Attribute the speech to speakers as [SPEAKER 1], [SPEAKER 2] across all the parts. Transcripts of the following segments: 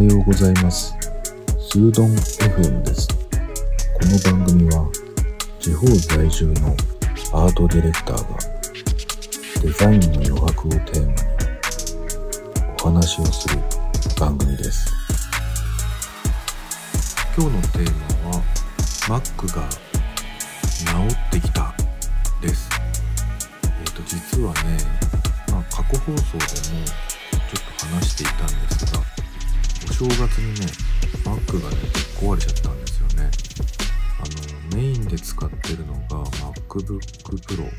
[SPEAKER 1] はようございます。スードン FM です。この番組は地方在住のアートディレクターがデザインの余白をテーマにお話をする番組です。
[SPEAKER 2] 今日のテーマは Mac が治ってきたです。えっ、と実はね、まあ過去放送でもちょっと話していたんですが、正月にね、Mac がね壊れちゃったんですよね。あのメインで使ってるのが MacBook Pro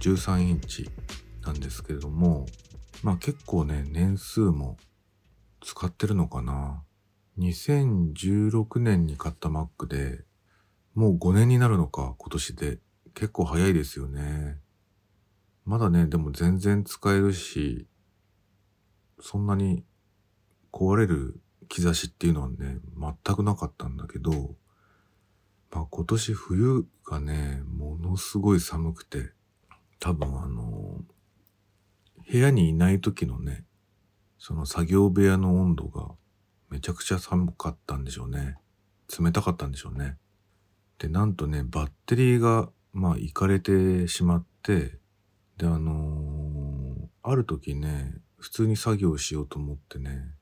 [SPEAKER 2] 13インチなんですけれども、まあ結構ね年数も使ってるのかな。2016年に買った Mac で、もう5年になるのか、今年で。結構早いですよね。まだね、でも全然使えるし、そんなに壊れる兆しっていうのはね、全くなかったんだけど、まあ今年冬がね、ものすごい寒くて、多分あの、部屋にいない時のね、その作業部屋の温度がめちゃくちゃ寒かったんでしょうね。冷たかったんでしょうね。で、なんとね、バッテリーが、まあ、いかれてしまって、で、あのーある時ね、普通に作業しようと思ってね、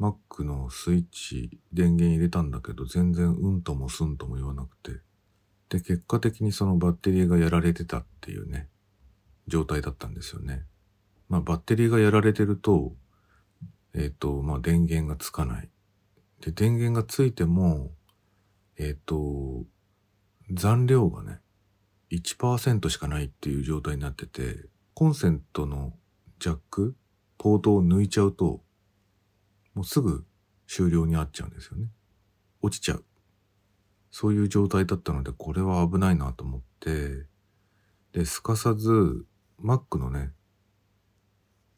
[SPEAKER 2] Mac のスイッチ、電源入れたんだけど、全然うんともすんとも言わなくて。で、結果的にそのバッテリーがやられてたっていうね、状態だったんですよね。まあ、バッテリーがやられてると、えっ、と、まあ、電源がつかない。で、電源がついても、えっ、と、残量がね、1%しかないっていう状態になってて、コンセントのジャック、ポートを抜いちゃうと、もうすぐ終了になっちゃうんですよね。落ちちゃう。そういう状態だったので、これは危ないなと思って、で、すかさず、Mac のね、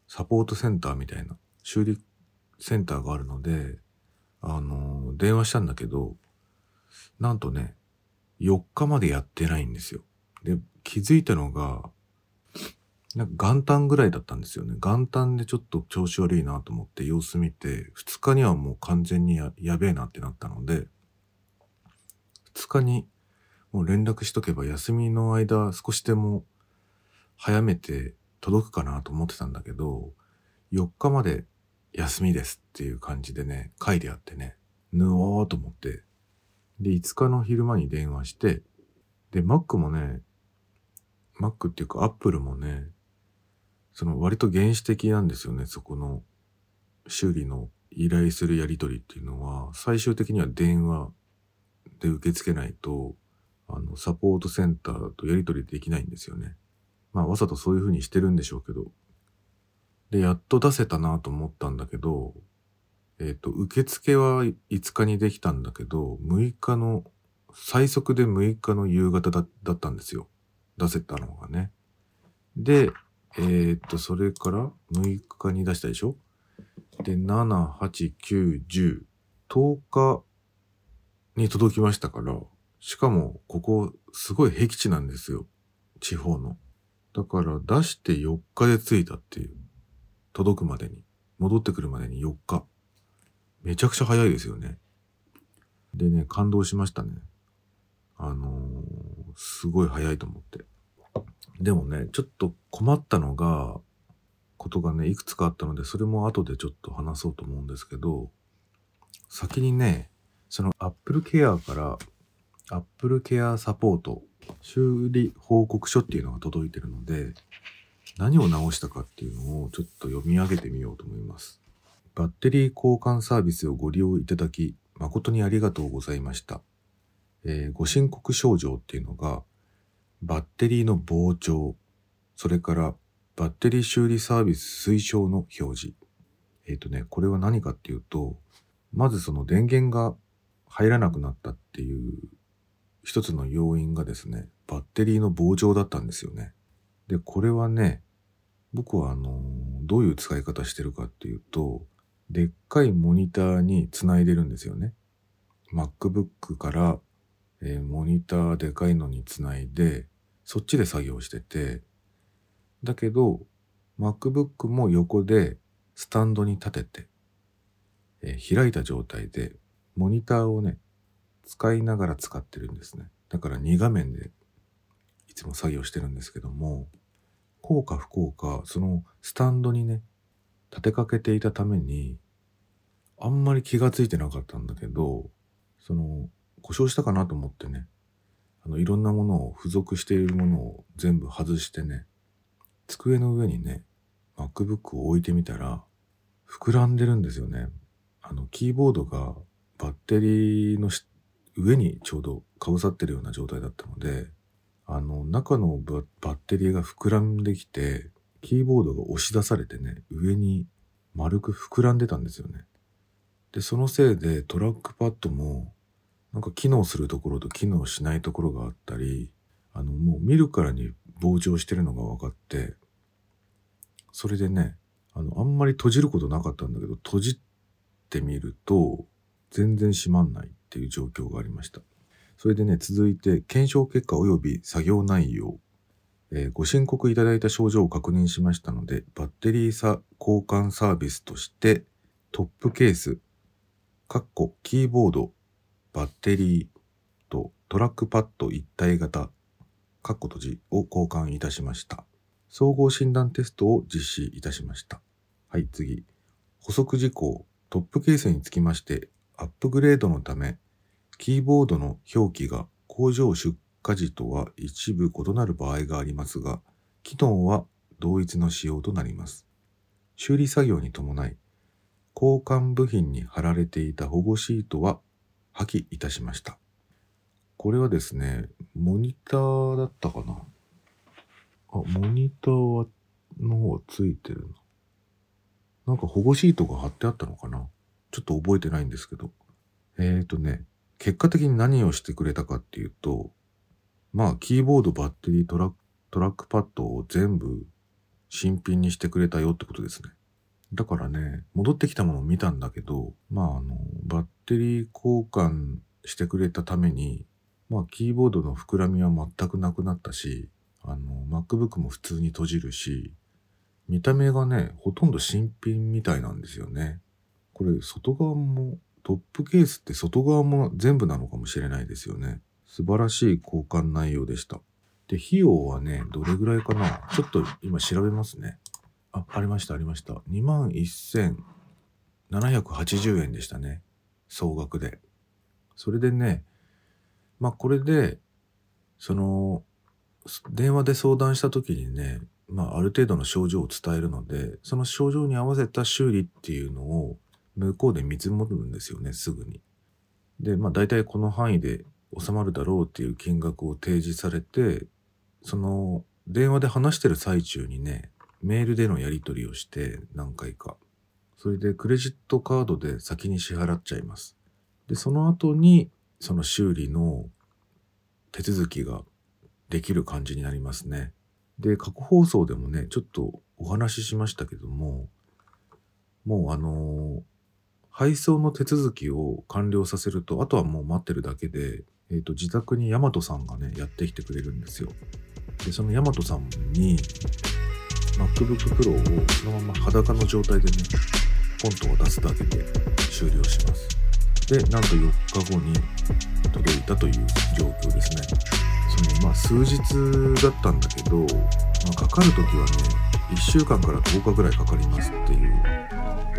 [SPEAKER 2] サポートセンターみたいな、修理センターがあるので、あの、電話したんだけど、なんとね、4日までやってないんですよ。で、気づいたのが、なんか元旦ぐらいだったんですよね。元旦でちょっと調子悪いなと思って様子見て、2日にはもう完全にややべえなってなったので、2日にもう連絡しとけば休みの間少しでも早めて届くかなと思ってたんだけど、4日まで休みですっていう感じでね、書いてあってね、ぬおーと思って、で、5日の昼間に電話して、で、Mac もね、Mac っていうか Apple もね、その割と原始的なんですよね、そこの修理の依頼するやり取りっていうのは、最終的には電話で受け付けないと、あの、サポートセンターとやり取りできないんですよね。まあ、わざとそういう風にしてるんでしょうけど。で、やっと出せたなと思ったんだけど、えっ、と、受付は5日にできたんだけど、6日の、最速で6日の夕方だだったんですよ。出せたのがね。で、えっ、と、それから6日に出したでしょ？で、7、8、9、10、10日に届きましたから、しかも、ここ、すごい僻地なんですよ。地方の。だから、出して4日で着いたっていう。届くまでに。戻ってくるまでに4日。めちゃくちゃ早いですよね。でね、感動しましたね。あのーすごい早いと思って。でもね、ちょっと困ったのが、ことがね、いくつかあったので、それも後でちょっと話そうと思うんですけど、先にね、その Apple Care から Apple Care サポート修理報告書っていうのが届いてるので、何を直したかっていうのをちょっと読み上げてみようと思います。バッテリー交換サービスをご利用いただき、誠にありがとうございました。えーご申告症状っていうのが、バッテリーの膨張、それからバッテリー修理サービス推奨の表示。えっ、とね、これは何かっていうと、まずその電源が入らなくなったっていう一つの要因がですね、バッテリーの膨張だったんですよね。で、これはね、僕はあの、どういう使い方してるかっていうと、でっかいモニターにつないでるんですよね。MacBook から、えーモニターでかいのにつないで、そっちで作業してて、だけど、MacBook も横でスタンドに立てて、えー開いた状態でモニターをね使いながら使ってるんですね。だから2画面でいつも作業してるんですけども効か不効かそのスタンドにね立てかけていたためにあんまり気がついてなかったんだけどその故障したかなと思ってねのいろんなものを付属しているものを全部外してね机の上にね MacBook を置いてみたら膨らんでるんですよね。あのキーボードがバッテリーの上にちょうどかぶさってるような状態だったのであの中のバッテリーが膨らんできてキーボードが押し出されてね上に丸く膨らんでたんですよね。でそのせいでトラックパッドもなんか機能するところと機能しないところがあったりあのもう見るからに膨張してるのが分かってそれでねあのあんまり閉じることなかったんだけど閉じてみると全然閉まんないっていう状況がありました。それでね続いて検証結果及び作業内容、えーご申告いただいた症状を確認しましたのでバッテリーさ交換サービスとしてトップケースかっこキーボードバッテリーとトラックパッド一体型かっこ閉じを交換いたしました。総合診断テストを実施いたしました。はい、次。補足事項、トップケースにつきまして、アップグレードのため、キーボードの表記が工場出荷時とは一部異なる場合がありますが、機能は同一の仕様となります。修理作業に伴い、交換部品に貼られていた保護シートは破棄いたしました。これはですね、モニターだったかな？あ、モニターは、の方はついてるな。なんか保護シートが貼ってあったのかな？ちょっと覚えてないんですけど。えーとね、結果的に何をしてくれたかっていうと、まあ、キーボード、バッテリー、トラトラックパッドを全部新品にしてくれたよってことですね。だからね、戻ってきたものを見たんだけど、まあ、あの、バッテリー交換してくれたために、まあ、キーボードの膨らみは全くなくなったし、あの、MacBook も普通に閉じるし、見た目がね、ほとんど新品みたいなんですよね。これ、外側も、トップケースって外側も全部なのかもしれないですよね。素晴らしい交換内容でした。で、費用はね、どれぐらいかな？ちょっと今調べますね。あ、ありました、ありました。21,780円でしたね。総額で。それでね、まあこれで、その、電話で相談した時にね、まあある程度の症状を伝えるので、その症状に合わせた修理っていうのを向こうで見積もるんですよね、すぐに。で、まあ大体この範囲で収まるだろうっていう金額を提示されて、その電話で話してる最中にね、メールでのやり取りをして何回か。それでクレジットカードで先に支払っちゃいます。で、その後にその修理の手続きができる感じになりますね。で、過去放送でもね、ちょっとお話ししましたけども、もうあのー配送の手続きを完了させると、あとはもう待ってるだけで、えっ、と、自宅にヤマトさんがね、やってきてくれるんですよ。で、そのヤマトさんに、MacBook Pro をそのまま裸の状態でね、ポンと渡すだけで終了します。で、なんと4日後に届いたという状況ですね。その、まあ、数日だったんだけど、まあ、かかるときはね、1週間から10日ぐらいかかりますっていう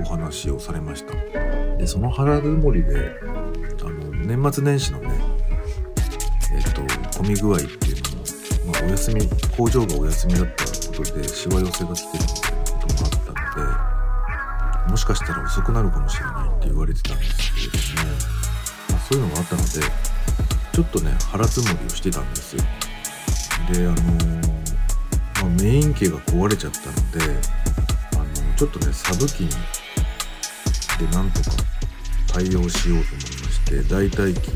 [SPEAKER 2] お話をされました。で、その腹積もりで、あの、年末年始のね、えっ、と、混み具合っていうのも、まあ、お休み、工場がお休みだったことで、しわ寄せが来てるみたいなこともあったので、もしかしたら遅くなるかもしれないって言われてたんですけれども、まあ、そういうのがあったので、ちょっとね、腹積もりをしてたんですよ。で、あのーまあ、メイン機が壊れちゃったので、あのちょっとね、サブ機でなんとか対応しようと思いまして、代替機、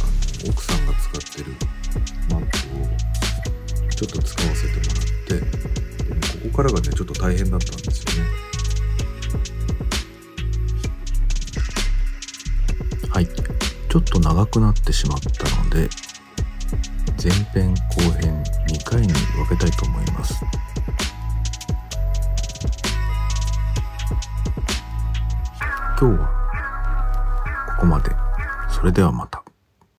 [SPEAKER 2] あの奥さんが使ってるマップをちょっと使わせてもらって、でもここからがね、ちょっと大変だったんですよね。はい。ちょっと長くなってしまったので、前編後編2回に分けたいと思います。今日はここまでそれではまた